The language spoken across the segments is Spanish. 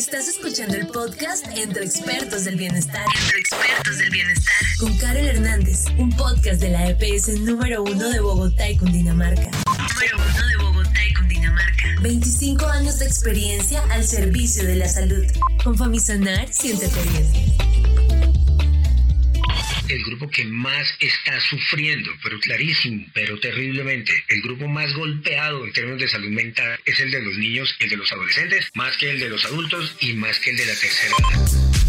Estás escuchando el podcast Entre Expertos del Bienestar. Entre Expertos del Bienestar. Con Carol Hernández, un podcast de la EPS número uno de Bogotá y Cundinamarca. Número uno de Bogotá y Cundinamarca. 25 años de experiencia al servicio de la salud. Con Famisanar, siéntete bien grupo que más está sufriendo, pero clarísimo, pero terriblemente, el grupo más golpeado en términos de salud mental es el de los niños y el de los adolescentes, más que el de los adultos y más que el de la tercera edad.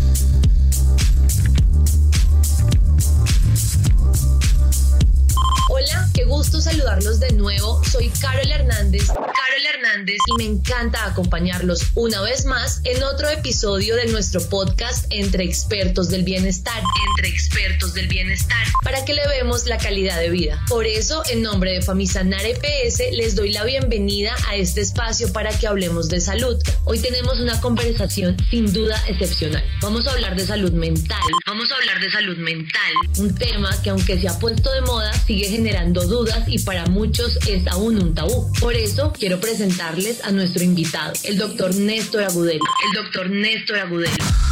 Hola, qué gusto saludarlos de nuevo. Soy Carol Hernández. Carol Hernández y me encanta acompañarlos una vez más en otro episodio de nuestro podcast Entre Expertos del Bienestar. Entre Expertos del Bienestar. Para que le vemos la calidad de vida. Por eso, en nombre de Famisanar EPS, les doy la bienvenida a este espacio para que hablemos de salud. Hoy tenemos una conversación sin duda excepcional. Vamos a hablar de salud mental. Vamos a hablar de salud mental. Un tema que aunque se ha puesto de moda, sigue generando dudas y para muchos es aún un tabú. Por eso quiero presentarles a nuestro invitado, el doctor Néstor Agudelo. El doctor Néstor Agudelo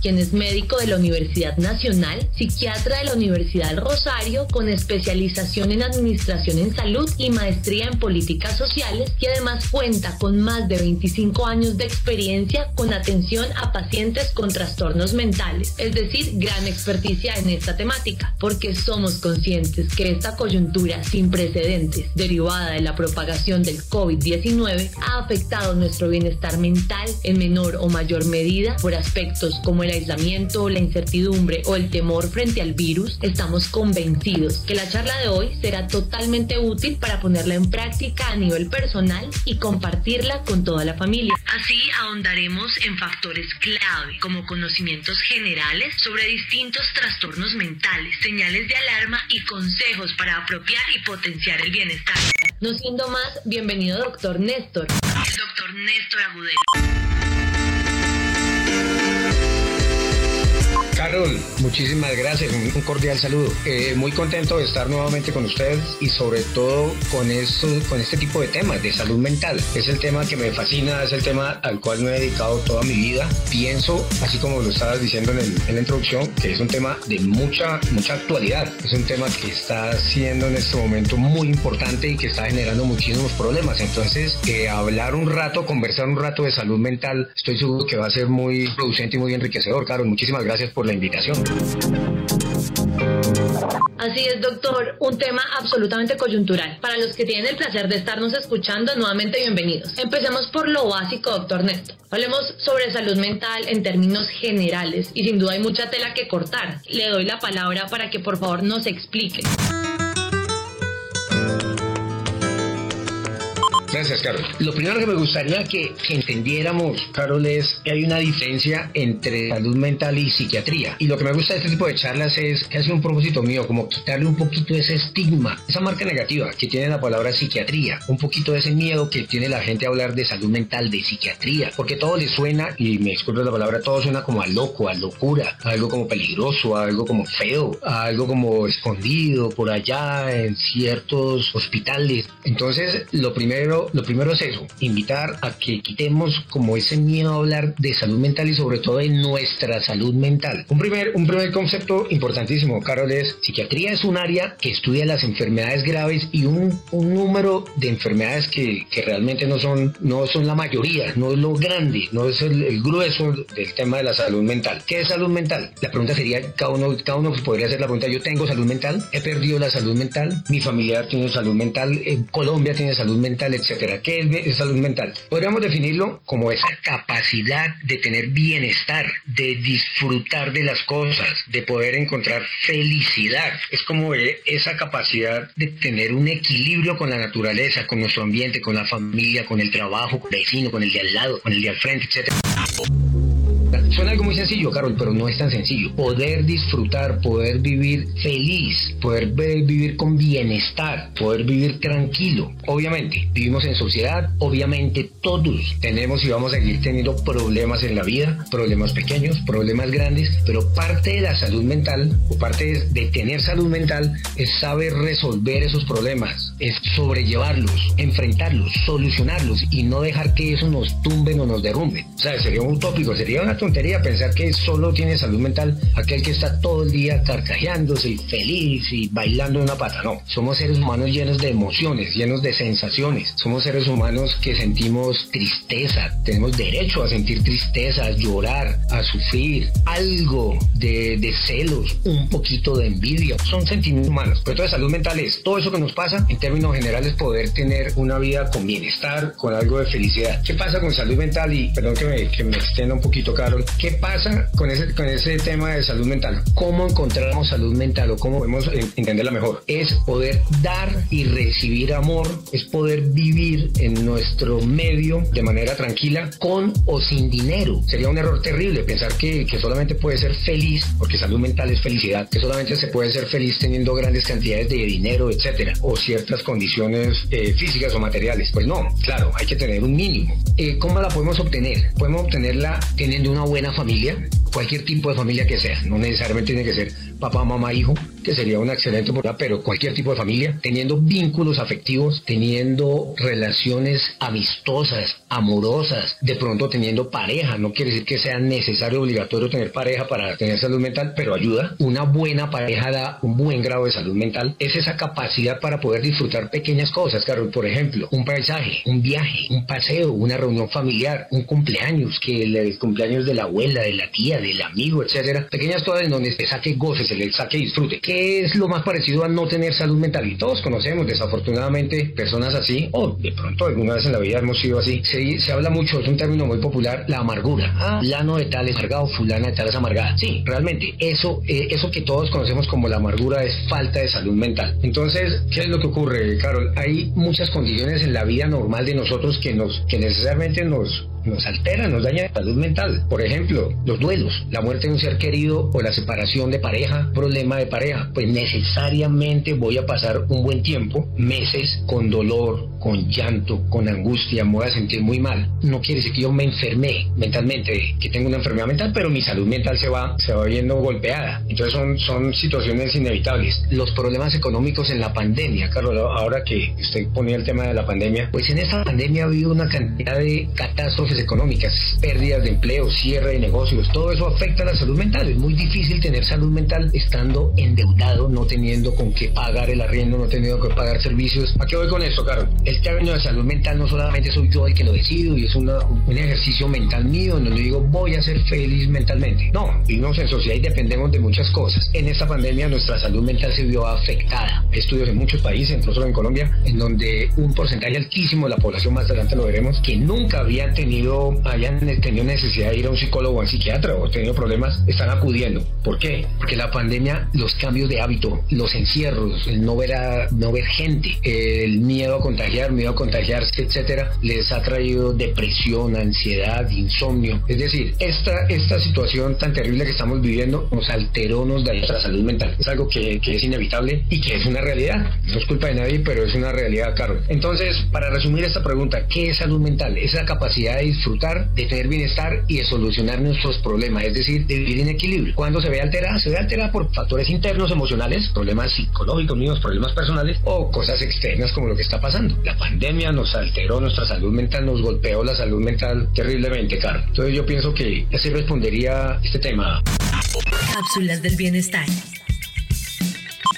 quien es médico de la Universidad Nacional, psiquiatra de la Universidad Rosario, con especialización en Administración en Salud y maestría en Políticas Sociales, y además cuenta con más de 25 años de experiencia con atención a pacientes con trastornos mentales, es decir, gran experticia en esta temática, porque somos conscientes que esta coyuntura sin precedentes derivada de la propagación del COVID-19 ha afectado nuestro bienestar mental en menor o mayor medida por aspectos como el aislamiento, la incertidumbre o el temor frente al virus, estamos convencidos que la charla de hoy será totalmente útil para ponerla en práctica a nivel personal y compartirla con toda la familia. Así ahondaremos en factores clave como conocimientos generales sobre distintos trastornos mentales, señales de alarma y consejos para apropiar y potenciar el bienestar. No siendo más, bienvenido doctor Néstor. El doctor Néstor Agudelo. Muchísimas gracias, un cordial saludo. Eh, muy contento de estar nuevamente con ustedes y sobre todo con, eso, con este tipo de temas de salud mental. Es el tema que me fascina, es el tema al cual me he dedicado toda mi vida. Pienso, así como lo estabas diciendo en, la introducción, que es un tema de mucha, mucha actualidad. Es un tema que está siendo en este momento muy importante y que está generando muchísimos problemas. Entonces, eh, hablar un rato, conversar un rato de salud mental, estoy seguro que va a ser muy producente y muy enriquecedor. Carol, muchísimas gracias por invitación. Así es, doctor, un tema absolutamente coyuntural. Para los que tienen el placer de estarnos escuchando, nuevamente bienvenidos. Empecemos por lo básico, doctor Néstor. Hablemos sobre salud mental en términos generales y sin duda hay mucha tela que cortar. Le doy la palabra para que por favor nos explique. Gracias, Carol. Lo primero que me gustaría que, entendiéramos, Carol, es que hay una diferencia entre salud mental y psiquiatría. Y lo que me gusta de este tipo de charlas es que hace un propósito mío, como quitarle un poquito ese estigma, esa marca negativa que tiene la palabra psiquiatría, un poquito de ese miedo que tiene la gente a hablar de salud mental, de psiquiatría, porque todo le suena, y me disculpo la palabra, todo suena como a loco, a locura, a algo como peligroso, a algo como feo, a algo como escondido por allá en ciertos hospitales. Entonces, lo primero lo primero es eso, invitar a que quitemos como ese miedo a hablar de salud mental y sobre todo de nuestra salud mental. Un primer, un primer concepto importantísimo, Carol, es psiquiatría es un área que estudia las enfermedades graves y un, un número de enfermedades que, que, realmente no son, no son la mayoría, no es lo grande, no es el, grueso del tema de la salud mental. ¿Qué es salud mental? La pregunta sería, cada uno, cada uno podría hacer la pregunta, yo tengo salud mental, he perdido la salud mental, mi familiar tiene salud mental, en Colombia tiene salud mental, etc ¿Qué es salud mental? Podríamos definirlo como esa capacidad de tener bienestar, de disfrutar de las cosas, de poder encontrar felicidad. Es como esa capacidad de tener un equilibrio con la naturaleza, con nuestro ambiente, con la familia, con el trabajo, con el vecino, con el de al lado, con el de al frente, etc Suena algo muy sencillo, Carol, pero no es tan sencillo. Poder disfrutar, poder vivir feliz, poder vivir con bienestar, poder vivir tranquilo. Obviamente, vivimos en sociedad, obviamente todos tenemos y vamos a seguir teniendo problemas en la vida, problemas pequeños, problemas grandes, pero parte de la salud mental o parte de tener salud mental es saber resolver esos problemas, es sobrellevarlos, enfrentarlos, solucionarlos y no dejar que eso nos tumbe o nos derrumbe. O sea, sería un utópico, sería una tontería pensar que solo tiene salud mental aquel que está todo el día carcajeándose y feliz y bailando una pata. No, somos seres humanos llenos de emociones, llenos de sensaciones. Somos seres humanos que sentimos tristeza, tenemos derecho a sentir tristeza, a llorar, a sufrir, algo de, celos, un poquito de envidia. Son sentimientos humanos. Pero entonces salud mental es todo eso que nos pasa, en términos generales, poder tener una vida con bienestar, con algo de felicidad. ¿Qué pasa con salud mental? Y perdón que me, que me extienda un poquito, Carol. ¿Qué pasa con ese, con ese tema de salud mental? ¿Cómo encontramos salud mental o cómo podemos entenderla mejor? Es poder dar y recibir amor, es poder vivir en nuestro medio de manera tranquila, con o sin dinero. Sería un error terrible pensar que, que solamente puede ser feliz, porque salud mental es felicidad, que solamente se puede ser feliz teniendo grandes cantidades de dinero, etcétera, o ciertas condiciones eh, físicas o materiales. Pues no, claro, hay que tener un mínimo. Eh, ¿Cómo la podemos obtener? Podemos obtenerla teniendo una buena familia, cualquier tipo de familia que sea, no necesariamente tiene que ser papá, mamá, hijo, que sería una excelente oportunidad, pero cualquier tipo de familia, teniendo vínculos afectivos, teniendo relaciones amistosas, amorosas, de pronto teniendo pareja, no quiere decir que sea necesario, obligatorio tener pareja para tener salud mental, pero ayuda. Una buena pareja da un buen grado de salud mental, es esa capacidad para poder disfrutar pequeñas cosas, Carol, por ejemplo, un paisaje, un viaje, un paseo, una reunión familiar, un cumpleaños, que el cumpleaños de la abuela, de la tía, del amigo, etcétera, pequeñas cosas en donde se saque goce, se le saque disfrute. ¿Qué es lo más parecido a no tener salud mental? Y todos conocemos desafortunadamente personas así, o de pronto alguna vez en la vida hemos sido así. Se, se habla mucho, es un término muy popular, la amargura. Ah, lano de tal es amargado, fulana de tal es amargada. Sí, realmente, eso, eh, eso que todos conocemos como la amargura es falta de salud mental. Entonces, ¿qué es lo que ocurre, Carol? Hay muchas condiciones en la vida normal de nosotros que nos, que necesariamente nos, nos altera, nos daña la salud mental. Por ejemplo, los duelos, la muerte de un ser querido o la separación de pareja, problema de pareja, pues necesariamente voy a pasar un buen tiempo, meses, con dolor, con llanto, con angustia, me voy a sentir muy mal. No quiere decir que yo me enfermé mentalmente, que tengo una enfermedad mental, pero mi salud mental se va, se va viendo golpeada. Entonces son, son situaciones inevitables. Los problemas económicos en la pandemia, Carlos, ahora que usted ponía el tema de la pandemia, pues en esta pandemia ha habido una cantidad de catástrofes económicas, pérdidas de empleo, cierre de negocios, todo eso afecta a la salud mental. Es muy difícil tener salud mental estando endeudado, no teniendo con qué pagar el arriendo, no teniendo que pagar servicios. ¿A qué voy con esto, Carol? El término de salud mental no solamente soy yo el que lo decido y es un ejercicio mental mío en donde digo voy a ser feliz mentalmente. No, vivimos en sociedad y dependemos de muchas cosas. En esta pandemia nuestra salud mental se vio afectada. Estudios en muchos países, incluso en Colombia, en donde un porcentaje altísimo de la población, más adelante lo veremos, que nunca habían tenido hayan tenido necesidad de ir a un psicólogo o a un psiquiatra o tenido problemas, están acudiendo. ¿Por qué? Porque la pandemia, los cambios de hábito, los encierros, el no ver, a, no ver gente, el miedo a contagiar, miedo a contagiarse, etcétera, les ha traído depresión, ansiedad, insomnio. Es decir, esta, esta situación tan terrible que estamos viviendo nos alteró, nos dañó nuestra salud mental. Es algo que, que es inevitable y que es una realidad. No es culpa de nadie, pero es una realidad, Carlos. Entonces, para resumir esta pregunta, ¿qué es salud mental? Es la capacidad de disfrutar, de tener bienestar y de solucionar nuestros problemas, es decir, de vivir en equilibrio. Cuando se ve alterada, se ve alterada por factores internos emocionales, problemas psicológicos míos, problemas personales o cosas externas como lo que está pasando. La pandemia nos alteró nuestra salud mental, nos golpeó la salud mental terriblemente, Carlos. Entonces yo pienso que así respondería este tema. Cápsulas del bienestar.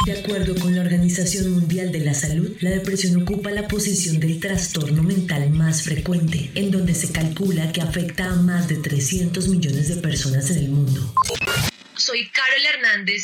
De acuerdo con la Organización Mundial de la Salud, la depresión ocupa la posición del trastorno mental más frecuente, en donde se calcula que afecta a más de 300 millones de personas en el mundo. Soy Carol Hernández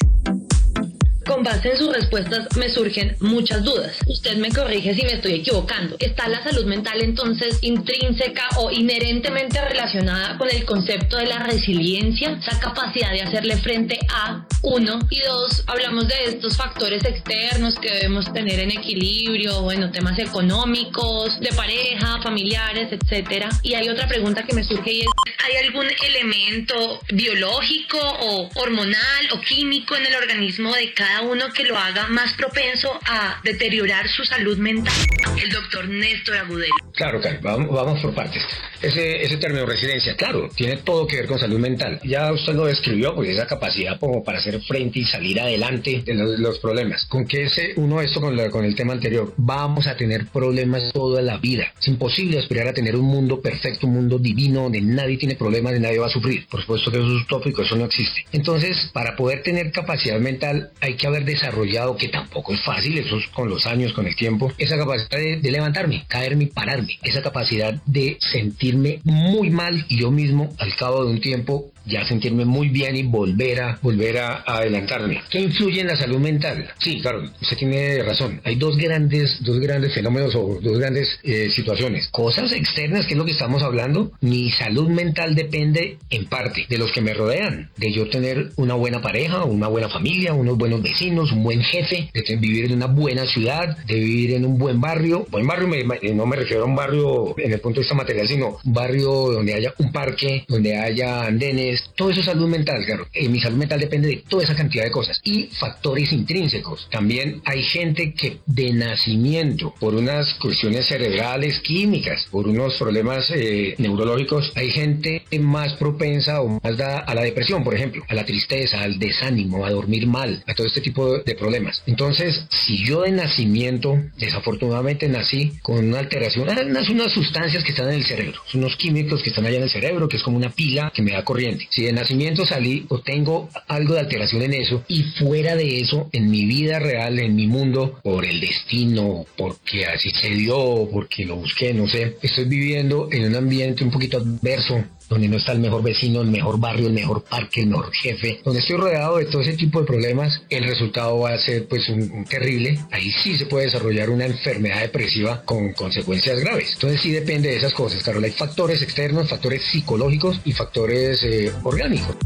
Con base en sus respuestas me surgen muchas dudas. Usted me corrige si me estoy equivocando. ¿Está la salud mental entonces intrínseca o inherentemente relacionada con el concepto de la resiliencia, esa capacidad de hacerle frente a uno y dos? Hablamos de estos factores externos que debemos tener en equilibrio, bueno, temas económicos, de pareja, familiares, etcétera. Y hay otra pregunta que me surge y es, ¿hay algún elemento biológico o hormonal o químico en el organismo de cada uno que lo haga más propenso a deteriorar su salud mental? El doctor Néstor Agudelo. Claro, claro, vamos, por partes. Ese, término residencia, claro, tiene todo que ver con salud mental. Ya usted lo describió, pues esa capacidad como para hacer frente y salir adelante de los, problemas. ¿Con qué ese uno esto con, con el tema anterior? Vamos a tener problemas toda la vida. Es imposible aspirar a tener un mundo perfecto, un mundo divino, donde nadie tiene problemas, y nadie va a sufrir. Por supuesto que eso es utópico, eso no existe. Entonces, para poder tener capacidad mental, hay que haber desarrollado, que tampoco es fácil, eso es con los años, con el tiempo, esa capacidad de levantarme, caerme y pararme, esa capacidad de sentirme muy mal y yo mismo al cabo de un tiempo ya sentirme muy bien y volver a volver a, adelantarme. ¿Qué influye en la salud mental? Sí, claro, usted tiene razón. Hay dos grandes, dos grandes fenómenos o dos grandes eh, situaciones. Cosas externas, que es lo que estamos hablando. Mi salud mental depende en parte de los que me rodean, de yo tener una buena pareja, una buena familia, unos buenos vecinos, un buen jefe, de vivir en una buena ciudad, de vivir en un buen barrio. Buen barrio no me refiero a un barrio en el punto de vista material, sino un barrio donde haya un parque, donde haya andenes todo eso es salud mental, claro. Eh, mi salud mental depende de toda esa cantidad de cosas. Y factores intrínsecos. También hay gente que de nacimiento, por unas cuestiones cerebrales, químicas, por unos problemas eh, neurológicos, hay gente más propensa o más dada a la depresión, por ejemplo, a la tristeza, al desánimo, a dormir mal, a todo este tipo de problemas. Entonces, si yo de nacimiento, desafortunadamente nací con una alteración, ah, unas sustancias que están en el cerebro, unos químicos que están allá en el cerebro, que es como una pila que me da corriente. Si de nacimiento salí o tengo algo de alteración en eso y fuera de eso, en mi vida real, en mi mundo, por el destino, porque así se dio, porque lo busqué, no sé, estoy viviendo en un ambiente un poquito adverso, donde no está el mejor vecino, el mejor barrio, el mejor parque, el mejor jefe, donde estoy rodeado de todo ese tipo de problemas, el resultado va a ser pues un, terrible. Ahí sí se puede desarrollar una enfermedad depresiva con consecuencias graves. Entonces sí depende de esas cosas, Carol. Hay factores externos, factores psicológicos y factores eh, orgánicos.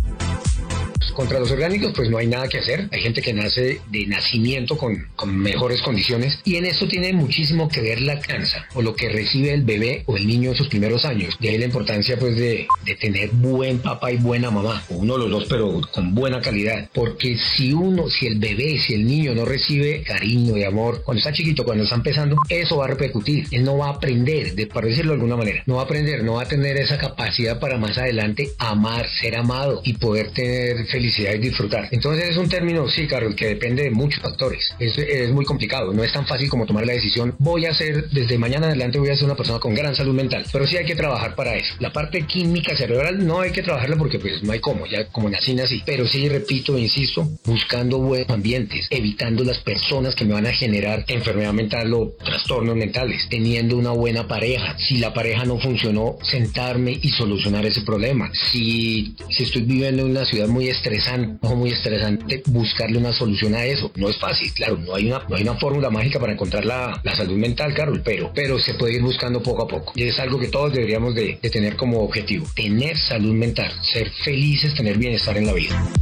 Contra los orgánicos, pues no hay nada que hacer. Hay gente que nace de nacimiento con, mejores condiciones y en eso tiene muchísimo que ver la cansa o lo que recibe el bebé o el niño en sus primeros años. De ahí la importancia, pues, de, de tener buen papá y buena mamá. Uno de los dos, pero con buena calidad. Porque si uno, si el bebé, si el niño no recibe cariño y amor cuando está chiquito, cuando está empezando, eso va a repercutir. Él no va a aprender, de, para decirlo de alguna manera, no va a aprender, no va a tener esa capacidad para más adelante amar, ser amado y poder tener felicidad y disfrutar. Entonces es un término, sí, Carol, que depende de muchos factores. Es, muy complicado, no es tan fácil como tomar la decisión, voy a ser, desde mañana adelante voy a ser una persona con gran salud mental, pero sí hay que trabajar para eso. La parte química cerebral no hay que trabajarla porque pues no hay cómo, ya como nací, nací, pero sí, repito, insisto, buscando buenos ambientes, evitando las personas que me van a generar enfermedad mental o trastornos mentales, teniendo una buena pareja. Si la pareja no funcionó, sentarme y solucionar ese problema. Si, si estoy viviendo en una ciudad muy estresante, muy estresante buscarle una solución a eso. No es fácil, claro, no hay una, no hay una fórmula mágica para encontrar la, la salud mental, Carol, pero, pero se puede ir buscando poco a poco. Y es algo que todos deberíamos de, de tener como objetivo. Tener salud mental, ser felices, tener bienestar en la vida.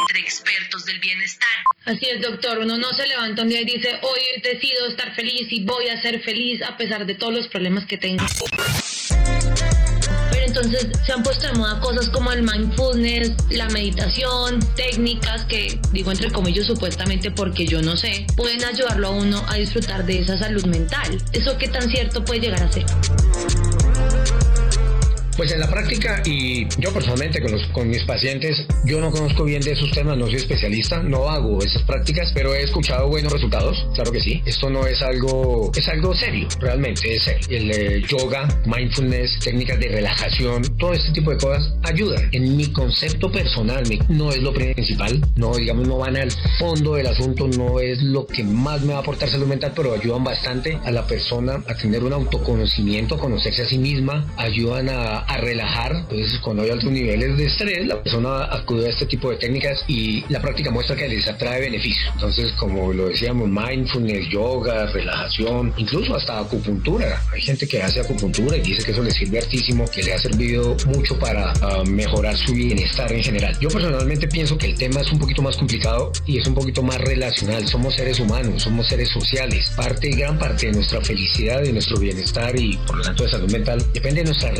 Entre expertos del bienestar. Así es, doctor. Uno no se levanta un día y dice, hoy decido estar feliz y voy a ser feliz a pesar de todos los problemas que tengo entonces se han puesto de moda cosas como el mindfulness, la meditación, técnicas que digo entre comillas supuestamente porque yo no sé, pueden ayudarlo a uno a disfrutar de esa salud mental. ¿Eso qué tan cierto puede llegar a ser? Pues en la práctica y yo personalmente con, los, con mis pacientes, yo no conozco bien de esos temas, no soy especialista, no hago esas prácticas, pero he escuchado buenos resultados, claro que sí. Esto no es algo, es algo serio, realmente es serio. El eh, yoga, mindfulness, técnicas de relajación, todo este tipo de cosas ayudan. En mi concepto personal no es lo principal, no digamos no van al fondo del asunto, no es lo que más me va a aportar salud mental, pero ayudan bastante a la persona a tener un autoconocimiento, conocerse a sí misma, ayudan a a, relajar. Entonces, cuando hay altos niveles de estrés, la persona acude a este tipo de técnicas y la práctica muestra que les atrae beneficios. Entonces, como lo decíamos, mindfulness, yoga, relajación, incluso hasta acupuntura. Hay gente que hace acupuntura y dice que eso le sirve hartísimo, que le ha servido mucho para ah, mejorar su bienestar en general. Yo personalmente pienso que el tema es un poquito más complicado y es un poquito más relacional. Somos seres humanos, somos seres sociales. Parte, gran parte de nuestra felicidad, de nuestro bienestar y por lo tanto de salud mental depende de nuestras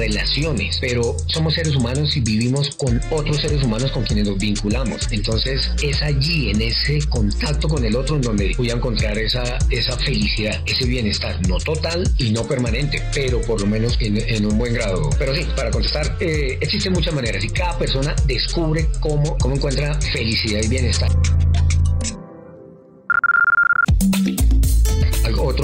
Pero somos seres humanos y vivimos con otros seres humanos con quienes nos vinculamos. Entonces es allí, en ese contacto con el otro, en donde voy a encontrar esa, esa felicidad, ese bienestar, no total y no permanente, pero por lo menos en, un buen grado. Pero sí, para contestar, eh, existen muchas maneras y cada persona descubre cómo, cómo encuentra felicidad y bienestar.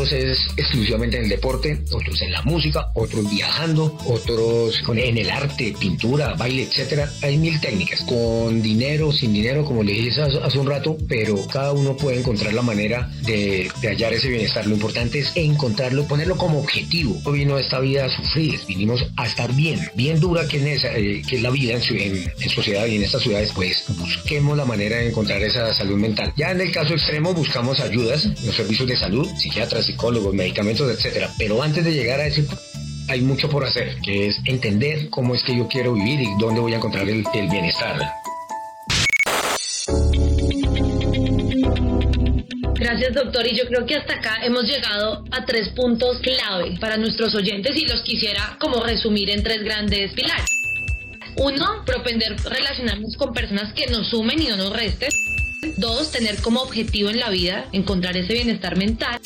Otros es exclusivamente en el deporte, otros en la música, otros viajando, otros en el arte, pintura, baile, etcétera. Hay mil técnicas, con dinero, sin dinero, como le dije hace un rato, pero cada uno puede encontrar la manera de, hallar ese bienestar. Lo importante es encontrarlo, ponerlo como objetivo. No vino esta vida a sufrir, vinimos a estar bien, bien dura que es, eh, es la vida en sociedad y en estas ciudades, pues busquemos la manera de encontrar esa salud mental. Ya en el caso extremo buscamos ayudas, los servicios de salud, psiquiatras, psicólogos, medicamentos, etcétera. Pero antes de llegar a ese hay mucho por hacer, que es entender cómo es que yo quiero vivir y dónde voy a encontrar el, el bienestar. Gracias, doctor. Y yo creo que hasta acá hemos llegado a tres puntos clave para nuestros oyentes y los quisiera como resumir en tres grandes pilares. Uno, propender relacionarnos con personas que nos sumen y no nos resten. Dos, tener como objetivo en la vida encontrar ese bienestar mental.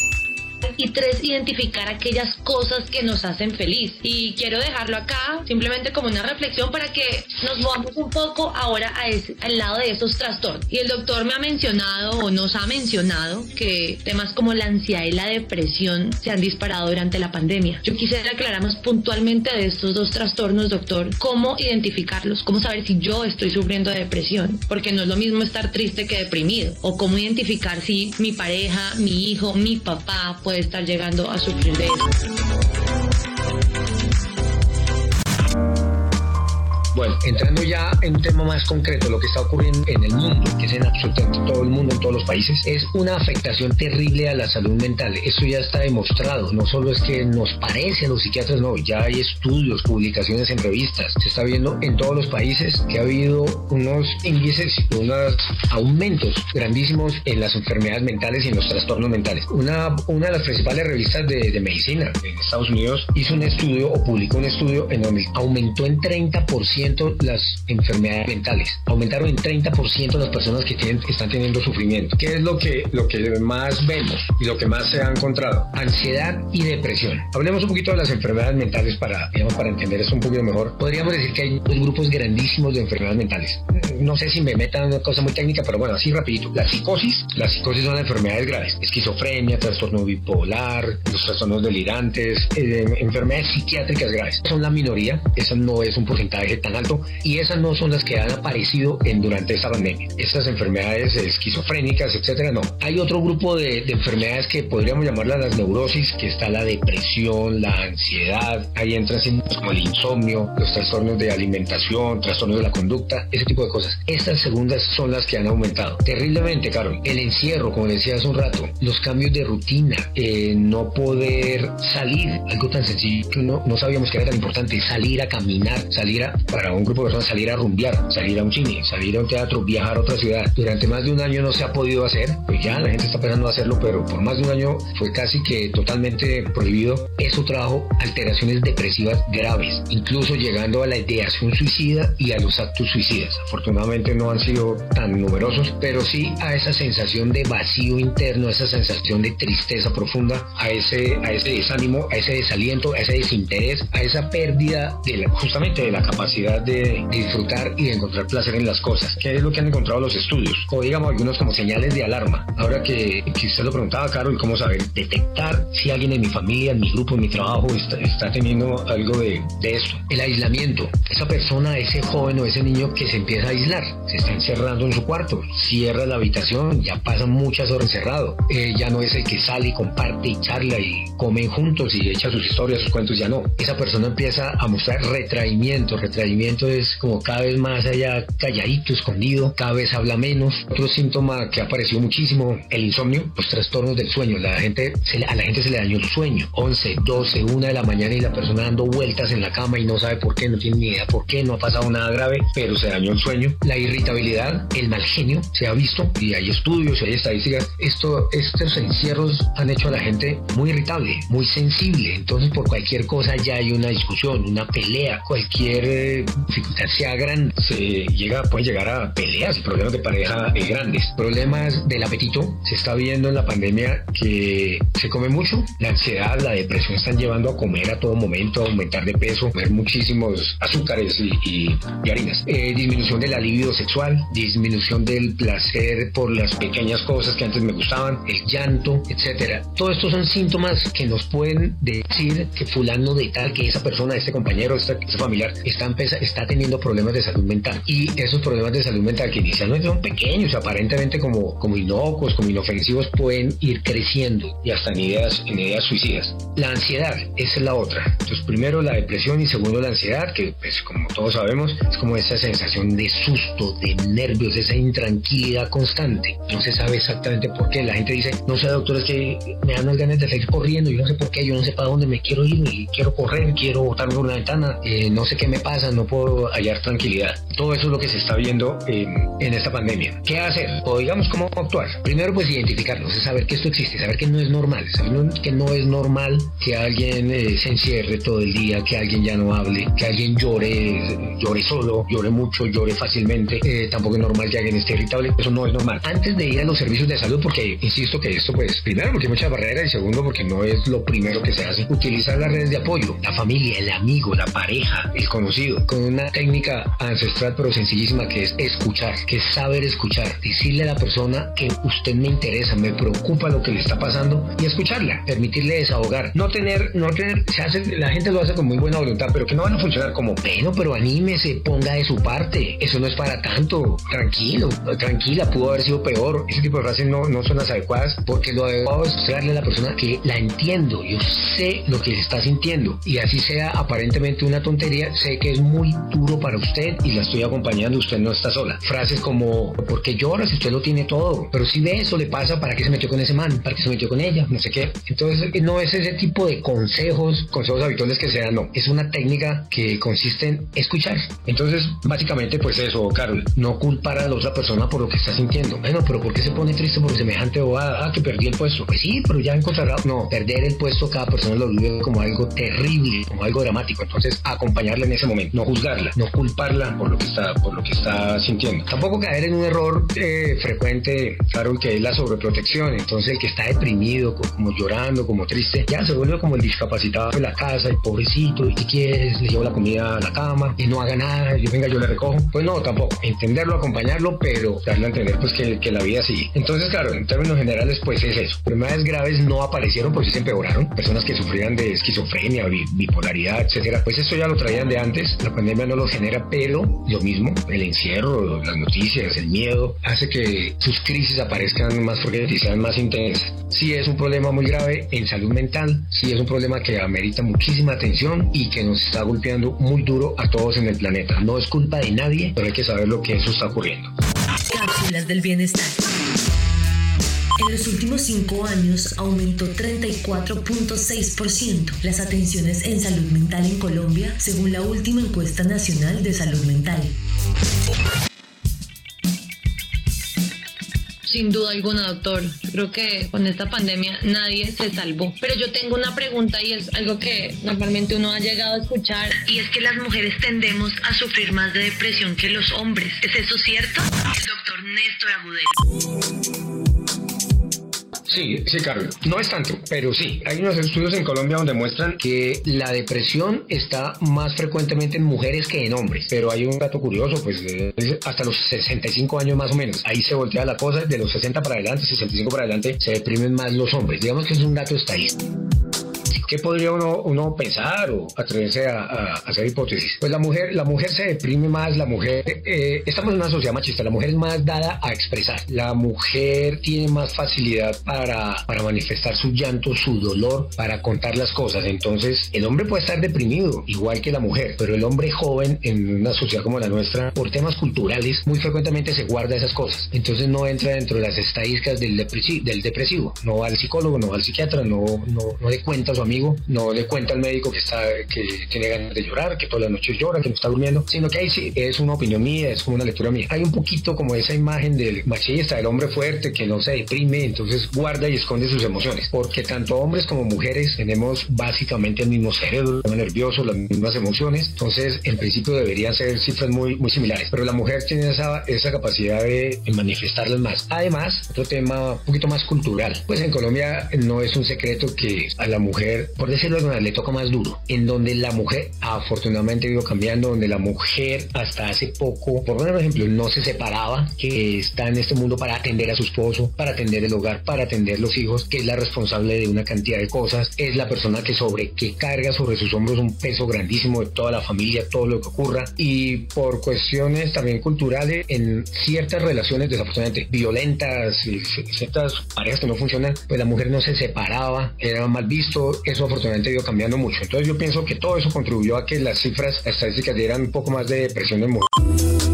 Y tres, identificar aquellas cosas que nos hacen feliz. Y quiero dejarlo acá simplemente como una reflexión para que nos movamos un poco ahora a ese, al lado de esos trastornos. Y el doctor me ha mencionado o nos ha mencionado que temas como la ansiedad y la depresión se han disparado durante la pandemia. Yo quisiera aclarar más puntualmente de estos dos trastornos, doctor, cómo identificarlos, cómo saber si yo estoy sufriendo de depresión, porque no es lo mismo estar triste que deprimido, o cómo identificar si mi pareja, mi hijo, mi papá puede estar llegando a sufrir de esto. Bueno, entrando ya en un tema más concreto, lo que está ocurriendo en el mundo, que es en absolutamente todo el mundo, en todos los países, es una afectación terrible a la salud mental. Eso ya está demostrado. No solo es que nos parece a los psiquiatras, no, ya hay estudios, publicaciones en revistas. Se está viendo en todos los países que ha habido unos índices, unos aumentos grandísimos en las enfermedades mentales y en los trastornos mentales. Una, una de las principales revistas de, de medicina en Estados Unidos hizo un estudio o publicó un estudio en donde aumentó en 30% las enfermedades mentales. Aumentaron en 30% las personas que tienen, están teniendo sufrimiento. ¿Qué es lo que, lo que más vemos y lo que más se ha encontrado? Ansiedad y depresión. Hablemos un poquito de las enfermedades mentales para, digamos, para entender eso un poquito mejor. Podríamos decir que hay dos grupos grandísimos de enfermedades mentales. No sé si me metan una cosa muy técnica, pero bueno, así rapidito. La psicosis. La psicosis son enfermedades graves. Esquizofrenia, trastorno bipolar, los trastornos delirantes, eh, enfermedades psiquiátricas graves. Son la minoría. Eso no es un porcentaje tan alto y esas no son las que han aparecido en, durante esta pandemia. Estas enfermedades esquizofrénicas, etcétera, no. Hay otro grupo de, enfermedades que podríamos llamarlas las neurosis, que está la depresión, la ansiedad, ahí entran como el insomnio, los trastornos de alimentación, trastornos de la conducta, ese tipo de cosas. Estas segundas son las que han aumentado terriblemente, Carol. El encierro, como decía hace un rato, los cambios de rutina, eh, no poder salir, algo tan sencillo que no, no sabíamos que era tan importante, salir a caminar, salir a, para un grupo de personas salir a rumbear, salir a un cine, salir a un teatro, viajar a otra ciudad. Durante más de un año no se ha podido hacer, pues ya la gente está pensando hacerlo, pero por más de un año fue casi que totalmente prohibido. Eso trajo alteraciones depresivas graves, incluso llegando a la ideación suicida y a los actos suicidas. Afortunadamente no han sido tan numerosos, pero sí a esa sensación de vacío interno, a esa sensación de tristeza profunda, a ese, a ese desánimo, a ese desaliento, a ese desinterés, a esa pérdida de justamente de la capacidad de disfrutar y de encontrar placer en las cosas, que es lo que han encontrado los estudios, o digamos algunos como señales de alarma. Ahora que, que usted lo preguntaba, Carol, ¿cómo saber? Detectar si alguien en mi familia, en mi grupo, en mi trabajo está, teniendo algo de, de esto. El aislamiento. Esa persona, ese joven o ese niño que se empieza a aislar, se está encerrando en su cuarto, cierra la habitación, ya pasan muchas horas encerrado, eh, ya no es el que sale y comparte y charla y comen juntos y echa sus historias, sus cuentos, ya no. Esa persona empieza a mostrar retraimiento, retraimiento es como cada vez más allá calladito, escondido, cada vez habla menos. Otro síntoma que apareció muchísimo, el insomnio, los trastornos del sueño, la gente, a la gente se le dañó el sueño, 11, 12, 1 de la mañana y la persona dando vueltas en la cama y no sabe por qué, no tiene ni idea por qué, no ha pasado nada grave, pero se dañó el sueño. La irritabilidad, el mal genio, se ha visto y hay estudios hay estadísticas. Esto, estos encierros han hecho a la gente muy irritable, muy sensible. Entonces, por cualquier cosa ya hay una discusión, una pelea, cualquier sea grande, se llega, puede llegar a peleas, problemas de pareja grandes. Problemas del apetito, se está viendo en la pandemia que se come mucho, la ansiedad, la depresión están llevando a comer a todo momento, aumentar de peso, comer muchísimos azúcares y, harinas. Eh, disminución del alivio sexual, disminución del placer por las pequeñas cosas que antes me gustaban, el llanto, etcétera. Todo estos son síntomas que nos pueden decir que fulano de tal, que esa persona, este compañero, este, familiar está, está teniendo problemas de salud mental. Y esos problemas de salud mental que inicialmente son pequeños, aparentemente como, como inocuos, como inofensivos, pueden ir creciendo y hasta en ideas, en ideas suicidas. La ansiedad, es la otra. Entonces, primero la depresión y segundo la ansiedad, que pues como todos sabemos, es como esa sensación de susto, de nervios, esa intranquilidad constante. No se sabe exactamente por qué. La gente dice, no sé, doctor, es que me dan las ganas de seguir corriendo, yo no sé por qué, yo no sé para dónde me quiero ir, quiero correr, quiero botarme por una ventana, eh, no sé qué me pasa, no puedo hallar tranquilidad. Todo eso es lo que se está viendo en, en esta pandemia. ¿Qué hacer? O digamos, ¿cómo actuar? Primero, pues identificarlo, es saber que esto existe, saber que no es normal, saber que no es normal que alguien eh, se encierre todo el día, que alguien ya no hable, que alguien llore, llore solo, llore mucho, llore fácilmente. Eh, tampoco es normal que alguien esté irritable, eso no es normal. Antes de ir a los servicios de salud, porque insisto que esto, pues, primero porque hay muchas barreras y segundo porque no es lo primero que se hace, utilizar las redes de apoyo, la familia, el amigo, la pareja, el conocido, con una técnica ancestral pero sencillísima que es escuchar, que es saber escuchar, decirle a la persona que usted me interesa, me preocupa lo que le está pasando y escucharla, permitirle desahogar, no tener, no tener, se hace, la gente lo hace con muy buena voluntad, pero que no van a funcionar como, bueno, pero anímese, ponga de su parte, eso no es para tanto, tranquilo, tranquila, pudo haber sido peor, ese tipo de frases no, no son las adecuadas, porque lo adecuado es mostrarle a la persona que la entiendo, yo sé lo que está sintiendo, y así sea aparentemente una tontería, sé que es muy duro para usted y la estoy acompañando, usted no está sola. Frases como, ¿por qué llora si usted lo tiene todo? Pero si ve eso le pasa, ¿para qué se metió con ese man? ¿Para qué se metió con ella? No sé qué. Entonces, no es ese tipo de consejos, consejos habituales que se dan, no. Es una técnica que consiste en escuchar. Entonces, básicamente, pues eso, Carol, no culpar a la otra persona por lo que está sintiendo. Bueno, pero ¿por qué se pone triste por semejante o ah, que perdí el puesto? Pues sí, pero ya encontrará. No, perder el puesto cada persona lo vive como algo terrible, como algo dramático. Entonces, acompañarla en ese momento, no juzgarla, no culparla por lo que está, por lo que está sintiendo. Tampoco caer en un error eh, frecuente, Carol, que es la sobreprotección. Entonces, el que está deprimido, como llorando, como triste, ya se vuelve como el discapacitado de la casa, el pobrecito, y si quieres, le llevo la comida a la cama, y no haga nada, yo venga, yo le recojo. Pues no, tampoco. Entenderlo, acompañarlo, pero darle a entender pues que, la vida sigue. Entonces, claro, en términos generales, pues es eso. Enfermedades graves no aparecieron, pues se empeoraron. Personas que sufrían de esquizofrenia, bipolaridad, etcétera, pues eso ya lo traían de antes. La pandemia no lo genera, pero lo mismo, el encierro, las noticias, el miedo, hace que sus crisis aparezcan más fuertes y sean más intensas. Sí es un problema muy grave en salud mental, sí es un problema que amerita muchísima atención y que nos está golpeando muy duro a todos en el planeta. No es culpa de nadie, pero hay que saber lo que eso está ocurriendo. Cápsulas del bienestar. Los últimos cinco años aumentó 34.6% las atenciones en salud mental en Colombia, según la última encuesta nacional de salud mental. Sin duda alguna, doctor. Creo que con esta pandemia nadie se salvó. Pero yo tengo una pregunta y es algo que normalmente uno ha llegado a escuchar y es que las mujeres tendemos a sufrir más de depresión que los hombres. ¿Es eso cierto? Doctor Néstor Agudelo. Sí, sí, Carlos. No es tanto, pero sí. Hay unos estudios en Colombia donde muestran que la depresión está más frecuentemente en mujeres que en hombres. Pero hay un dato curioso, pues hasta los 65 años más o menos. Ahí se voltea la cosa. De los 60 para adelante, 65 para adelante, se deprimen más los hombres. Digamos que es un dato estadístico. ¿Qué podría uno, uno pensar o atreverse a, hacer hipótesis? Pues la mujer, la mujer se deprime más, la mujer, eh, estamos en una sociedad machista, la mujer es más dada a expresar, la mujer tiene más facilidad para, para manifestar su llanto, su dolor, para contar las cosas. Entonces, el hombre puede estar deprimido, igual que la mujer, pero el hombre joven en una sociedad como la nuestra, por temas culturales, muy frecuentemente se guarda esas cosas. Entonces no entra dentro de las estadísticas del, depresivo, del depresivo. No va al psicólogo, no va al psiquiatra, no, no, no le cuenta a su amigo, no le cuenta al médico que está, que tiene ganas de llorar, que toda la noche llora, que no está durmiendo, sino que ahí sí es una opinión mía, es como una lectura mía. Hay un poquito como esa imagen del machista, del hombre fuerte que no se deprime, entonces guarda y esconde sus emociones, porque tanto hombres como mujeres tenemos básicamente el mismo cerebro, nervioso, las mismas emociones, entonces en principio deberían ser cifras muy, muy similares, pero la mujer tiene esa, esa capacidad de, manifestarlas más. Además, otro tema un poquito más cultural, pues en Colombia no es un secreto que a la mujer, por decirlo de le toca más duro, en donde la mujer afortunadamente ha ido cambiando, donde la mujer hasta hace poco, por ejemplo, no se separaba, que está en este mundo para atender a su esposo, para atender el hogar, para atender los hijos, que es la responsable de una cantidad de cosas, es la persona que sobre, que carga sobre sus hombros un peso grandísimo de toda la familia, todo lo que ocurra, y por cuestiones también culturales, en ciertas relaciones desafortunadamente violentas y ciertas parejas que no funcionan, pues la mujer no se separaba, era mal visto, eso afortunadamente ha ido cambiando mucho. Entonces yo pienso que todo eso contribuyó a que las cifras estadísticas dieran un poco más de depresión en mujeres.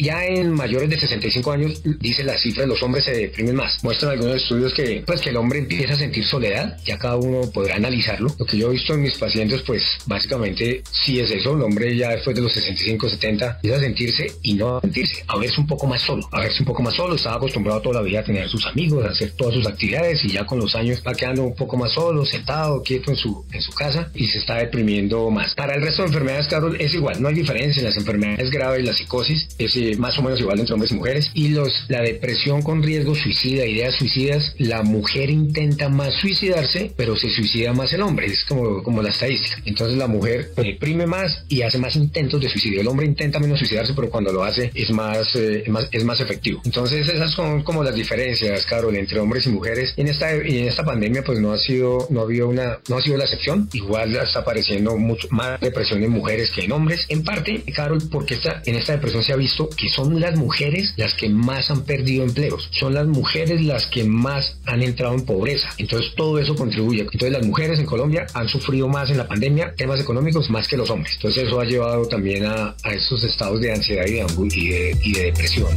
Ya en mayores de 65 años, dice la cifra, los hombres se deprimen más. Muestran algunos estudios que, pues, que el hombre empieza a sentir soledad, ya cada uno podrá analizarlo. Lo que yo he visto en mis pacientes, pues, básicamente sí es eso. El hombre ya después de los 65, 70, empieza a sentirse y no a sentirse, a verse un poco más solo, a verse un poco más solo. Estaba acostumbrado toda la vida a tener sus amigos, a hacer todas sus actividades y ya con los años va quedando un poco más solo, sentado, quieto en su, en su casa y se está deprimiendo más. Para el resto de enfermedades, Carol, es igual, no hay diferencia en las enfermedades graves, la psicosis, es más o menos igual entre hombres y mujeres. Y los, la depresión con riesgo suicida, ideas suicidas, la mujer intenta más suicidarse, pero se suicida más el hombre. Es como, como la estadística. Entonces la mujer deprime más y hace más intentos de suicidio. El hombre intenta menos suicidarse, pero cuando lo hace es más, eh, más, es más efectivo. Entonces esas son como las diferencias, Carol, entre hombres y mujeres. En esta, en esta pandemia pues no ha sido, no ha habido una, no ha sido la excepción. Igual está apareciendo mucho más depresión en mujeres que en hombres. En parte, Carol, porque esta, en esta depresión se ha visto que son las mujeres las que más han perdido empleos, son las mujeres las que más han entrado en pobreza. Entonces todo eso contribuye. Entonces las mujeres en Colombia han sufrido más en la pandemia temas económicos más que los hombres. Entonces eso ha llevado también a, a esos estados de ansiedad y de, y de depresión.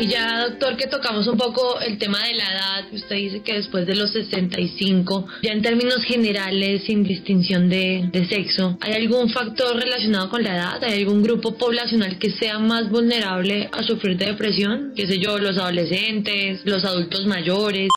Y ya, doctor, que tocamos un poco el tema de la edad, usted dice que después de los 65, ya en términos generales, sin distinción de, de sexo, ¿hay algún factor relacionado con la edad? ¿Hay algún grupo poblacional que sea más vulnerable a sufrir de depresión? ¿Qué sé yo, los adolescentes, los adultos mayores?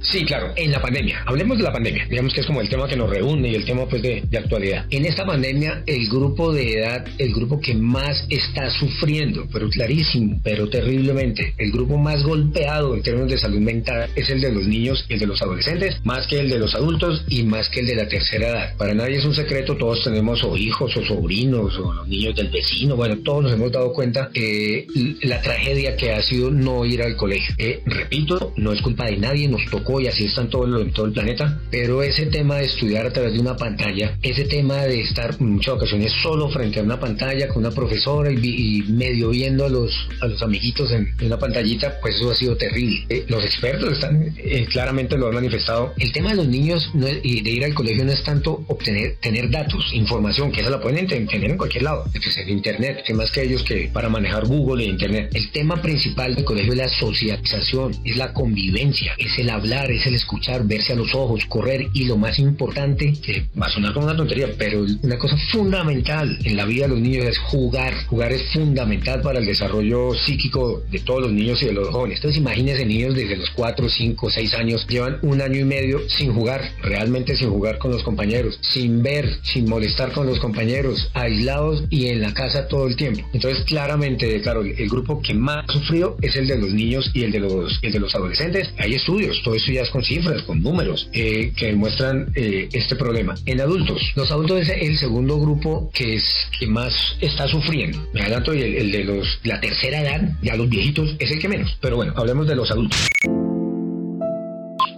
Sí, claro, en la pandemia. Hablemos de la pandemia, digamos que es como el tema que nos reúne y el tema pues de, actualidad. En esta pandemia, el grupo de edad, el grupo que más está sufriendo, pero clarísimo, pero terriblemente, el grupo más golpeado en términos de salud mental es el de los niños y el de los adolescentes, más que el de los adultos y más que el de la tercera edad. Para nadie es un secreto, todos tenemos o hijos o sobrinos o los niños del vecino, bueno, todos nos hemos dado cuenta eh, la tragedia que ha sido no ir al colegio. Eh, repito, no es culpa de nadie, nos tocó y así está en todo, en todo el planeta, pero ese tema de estudiar a través de una pantalla, ese tema de estar en muchas ocasiones solo frente a una pantalla con una profesora y, medio viendo a los, a los amiguitos en, una pantallita, pues eso ha sido terrible. Eh, los expertos están eh, claramente lo han manifestado. El tema de los niños y de ir al colegio no es tanto obtener tener datos, información, que esa la pueden tener en cualquier lado, pues en internet, que más que ellos que para manejar Google e internet. El tema principal del colegio es la socialización, es la convivencia, es el hablar es el escuchar, verse a los ojos, correr y lo más importante, que va a sonar como una tontería, pero una cosa fundamental en la vida de los niños es jugar. Jugar es fundamental para el desarrollo psíquico de todos los niños y de los jóvenes. Entonces imagínense niños desde los 4, 5, 6 años, llevan un año y medio sin jugar, realmente sin jugar con los compañeros, sin ver, sin molestar con los compañeros, aislados y en la casa todo el tiempo. Entonces claramente, claro, el grupo que más ha sufrido es el de los niños y el de los, el de los adolescentes. Hay estudios, todo esto ya con cifras, con números eh, que demuestran eh, este problema. En adultos, los adultos es el segundo grupo que es que más está sufriendo. Me adelanto y el, de los la tercera edad, ya los viejitos, es el que menos. Pero bueno, hablemos de los adultos.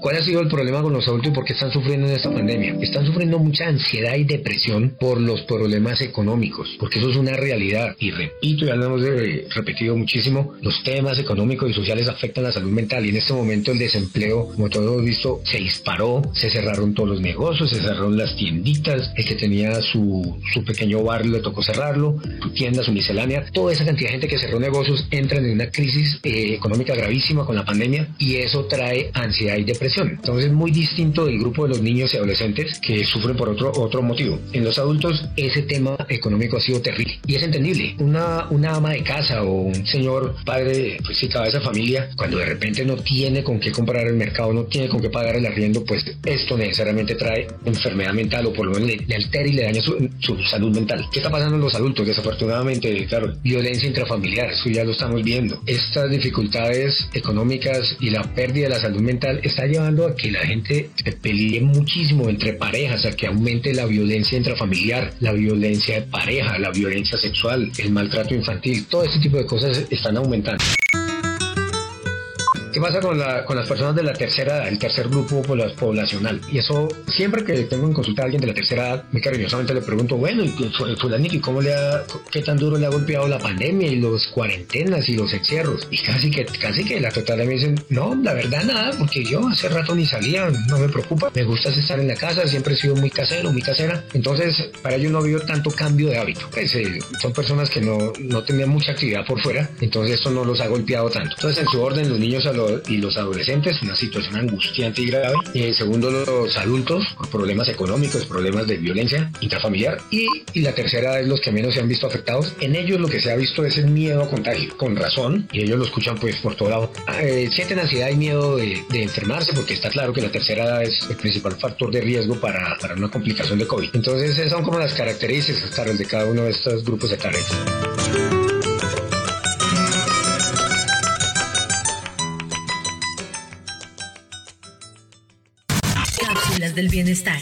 ¿Cuál ha sido el problema con los adultos y por qué están sufriendo en esta pandemia? Están sufriendo mucha ansiedad y depresión por los problemas económicos, porque eso es una realidad. Y repito, ya lo hemos eh, repetido muchísimo, los temas económicos y sociales afectan la salud mental. Y en este momento el desempleo, como todos hemos visto, se disparó, se cerraron todos los negocios, se cerraron las tienditas, el que tenía su, su pequeño bar le tocó cerrarlo, su tienda, su miscelánea, toda esa cantidad de gente que cerró negocios entra en una crisis eh, económica gravísima con la pandemia y eso trae ansiedad y depresión entonces es muy distinto del grupo de los niños y adolescentes que sufren por otro, otro motivo. En los adultos ese tema económico ha sido terrible y es entendible. Una, una ama de casa o un señor padre, pues si cabeza de familia, cuando de repente no tiene con qué comprar el mercado, no tiene con qué pagar el arriendo, pues esto necesariamente trae enfermedad mental o por lo menos le, altera y le daña su, su, salud mental. ¿Qué está pasando en los adultos? Desafortunadamente, claro, violencia intrafamiliar, eso ya lo estamos viendo. Estas dificultades económicas y la pérdida de la salud mental está llevando a que la gente se pelee muchísimo entre parejas, a que aumente la violencia intrafamiliar, la violencia de pareja, la violencia sexual, el maltrato infantil, todo este tipo de cosas están aumentando. ¿Qué pasa con, la, con las personas de la tercera edad, el tercer grupo poblacional? Y eso, siempre que tengo en consulta a alguien de la tercera edad, muy cariñosamente le pregunto, bueno, ¿y fulanito, ¿y cómo le ha, qué tan duro le ha golpeado la pandemia y los cuarentenas y los encierros? Y casi que, casi que la total me dicen, no, la verdad nada, porque yo hace rato ni salía, no me preocupa, me gusta estar en la casa, siempre he sido muy casero, muy casera. Entonces, para ellos no ha habido tanto cambio de hábito. Pues, eh, son personas que no, no tenían mucha actividad por fuera, entonces esto no los ha golpeado tanto. Entonces, en su orden, los niños a y los adolescentes, una situación angustiante y grave. Eh, segundo, los adultos, por problemas económicos, problemas de violencia intrafamiliar. Y, y, la tercera es los que menos se han visto afectados. En ellos lo que se ha visto es el miedo a contagio, con razón, y ellos lo escuchan pues por todo lado. Eh, sienten ansiedad y miedo de, de, enfermarse, porque está claro que la tercera edad es el principal factor de riesgo para, para una complicación de COVID. Entonces, esas son como las características de cada uno de estos grupos de tareas. Del bienestar.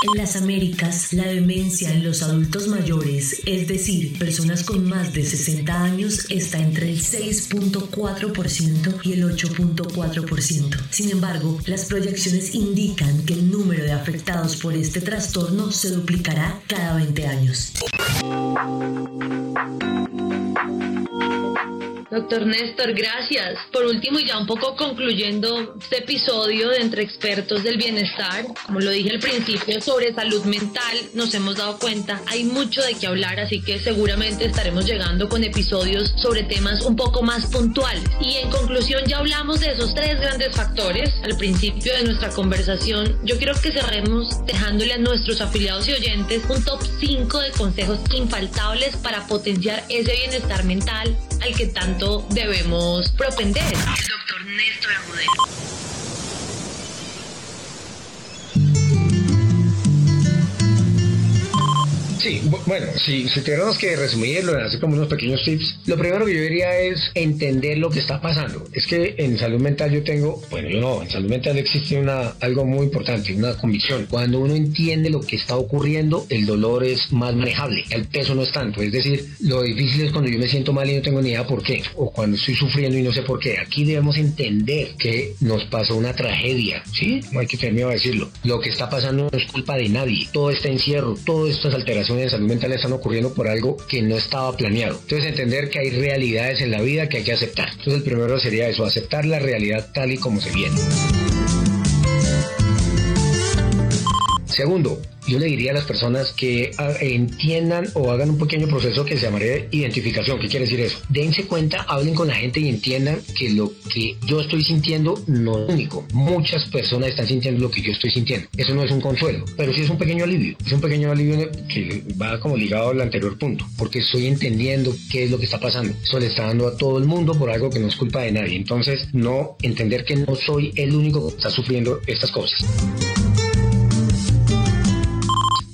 En las Américas, la demencia en los adultos mayores, es decir, personas con más de 60 años, está entre el 6.4% y el 8.4%. Sin embargo, las proyecciones indican que el número de afectados por este trastorno se duplicará cada 20 años. Doctor Néstor, gracias. Por último, y ya un poco concluyendo este episodio de Entre Expertos del Bienestar, como lo dije al principio, sobre salud mental, nos hemos dado cuenta, hay mucho de qué hablar, así que seguramente estaremos llegando con episodios sobre temas un poco más puntuales. Y en conclusión, ya hablamos de esos tres grandes factores al principio de nuestra conversación. Yo quiero que cerremos dejándole a nuestros afiliados y oyentes un top 5 de consejos infaltables para potenciar ese bienestar mental al que tanto debemos propender. El doctor Néstor. Sí, bueno, si, si que resumirlo, hacer como unos pequeños tips, lo primero que yo diría es entender lo que está pasando. Es que en salud mental yo tengo, bueno, yo no, en salud mental existe una, algo muy importante, una convicción. Cuando uno entiende lo que está ocurriendo, el dolor es más manejable, el peso no es tanto. Es decir, lo difícil es cuando yo me siento mal y no tengo ni idea por qué, o cuando estoy sufriendo y no sé por qué. Aquí debemos entender que nos pasó una tragedia, ¿sí? No hay que tener miedo a decirlo. Lo que está pasando no es culpa de nadie. Todo este encierro, todas estas alteraciones de salud mental están ocurriendo por algo que no estaba planeado. Entonces entender que hay realidades en la vida que hay que aceptar. Entonces el primero sería eso, aceptar la realidad tal y como se viene. Segundo, yo le diría a las personas que ah, entiendan o hagan un pequeño proceso que se llamaría identificación. ¿Qué quiere decir eso? Dense cuenta, hablen con la gente y entiendan que lo que yo estoy sintiendo no es único. Muchas personas están sintiendo lo que yo estoy sintiendo. Eso no es un consuelo, pero sí es un pequeño alivio. Es un pequeño alivio que va como ligado al anterior punto, porque estoy entendiendo qué es lo que está pasando. Eso le está dando a todo el mundo por algo que no es culpa de nadie. Entonces, no entender que no soy el único que está sufriendo estas cosas.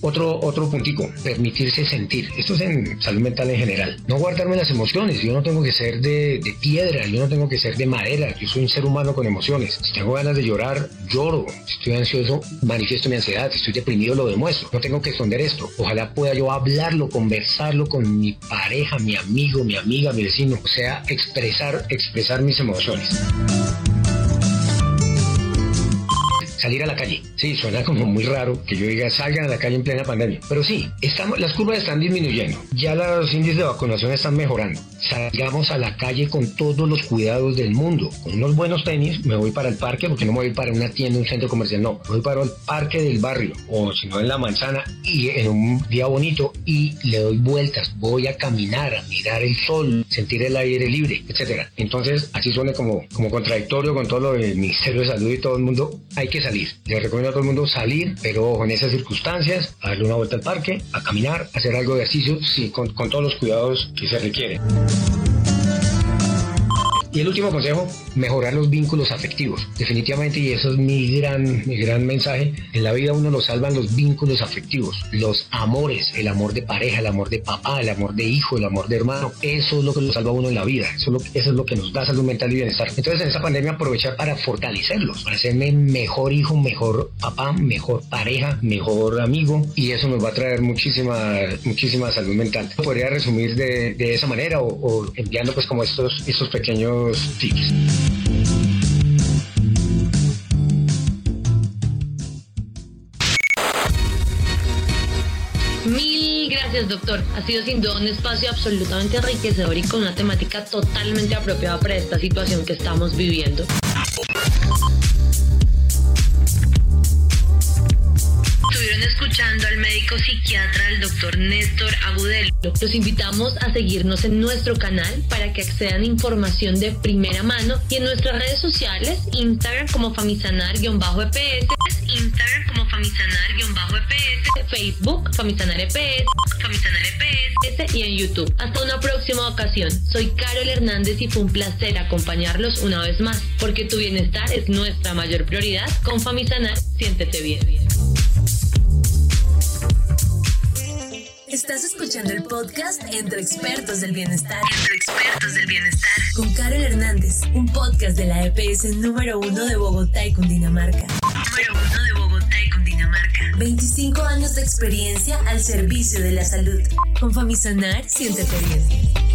Otro, otro puntico, permitirse sentir. Esto es en salud mental en general. No guardarme las emociones. Yo no tengo que ser de, piedra, yo no tengo que ser de madera. Yo soy un ser humano con emociones. Si tengo ganas de llorar, lloro. Si estoy ansioso, manifiesto mi ansiedad. Si estoy deprimido, lo demuestro. No tengo que esconder esto. Ojalá pueda yo hablarlo, conversarlo con mi pareja, mi amigo, mi amiga, mi vecino. O sea, expresar, expresar mis emociones. Salir a la calle. Sí, suena como muy raro que yo diga salgan a la calle en plena pandemia. Pero sí, estamos, las curvas están disminuyendo. Ya los índices de vacunación están mejorando. Salgamos a la calle con todos los cuidados del mundo. Con unos buenos tenis me voy para el parque porque no me voy para una tienda, un centro comercial. No, me voy para el parque del barrio o si no en la manzana y en un día bonito y le doy vueltas. Voy a caminar, a mirar el sol, sentir el aire libre, etcétera. Entonces, así suena como, como contradictorio con todo lo del Ministerio de Salud y todo el mundo. Hay que salir les recomiendo a todo el mundo salir, pero en esas circunstancias, a darle una vuelta al parque, a caminar, a hacer algo de ejercicio, con, con todos los cuidados que se requieren. Y el último consejo, mejorar los vínculos afectivos. Definitivamente, y eso es mi gran, mi gran mensaje, en la vida uno lo salvan los vínculos afectivos, los amores, el amor de pareja, el amor de papá, el amor de hijo, el amor de hermano. Eso es lo que lo salva uno en la vida. Eso es, lo, eso es lo que nos da salud mental y bienestar. Entonces, en esa pandemia aprovechar para fortalecerlos, para hacerme mejor hijo, mejor papá, mejor pareja, mejor amigo. Y eso nos va a traer muchísima, muchísima salud mental. Podría resumir de, de esa manera o, o enviando pues como estos, estos pequeños Mil gracias, doctor. Ha sido sin duda un espacio absolutamente enriquecedor y con una temática totalmente apropiada para esta situación que estamos viviendo. Escuchando al médico psiquiatra, el doctor Néstor Agudelo. Los invitamos a seguirnos en nuestro canal para que accedan a información de primera mano y en nuestras redes sociales, Instagram como Famisanar-EPS, Instagram como Famisanar-EPS, Facebook Famisanar EPS, Famisanar EPS y en YouTube. Hasta una próxima ocasión. Soy Carol Hernández y fue un placer acompañarlos una vez más, porque tu bienestar es nuestra mayor prioridad. Con Famisanar, siéntete bien. Estás escuchando el podcast Entre Expertos del Bienestar. Entre Expertos del Bienestar. Con Carol Hernández, un podcast de la EPS número uno de Bogotá y Cundinamarca. Número uno de Bogotá y Cundinamarca. 25 años de experiencia al servicio de la salud. Con Famisanar, siéntete bien.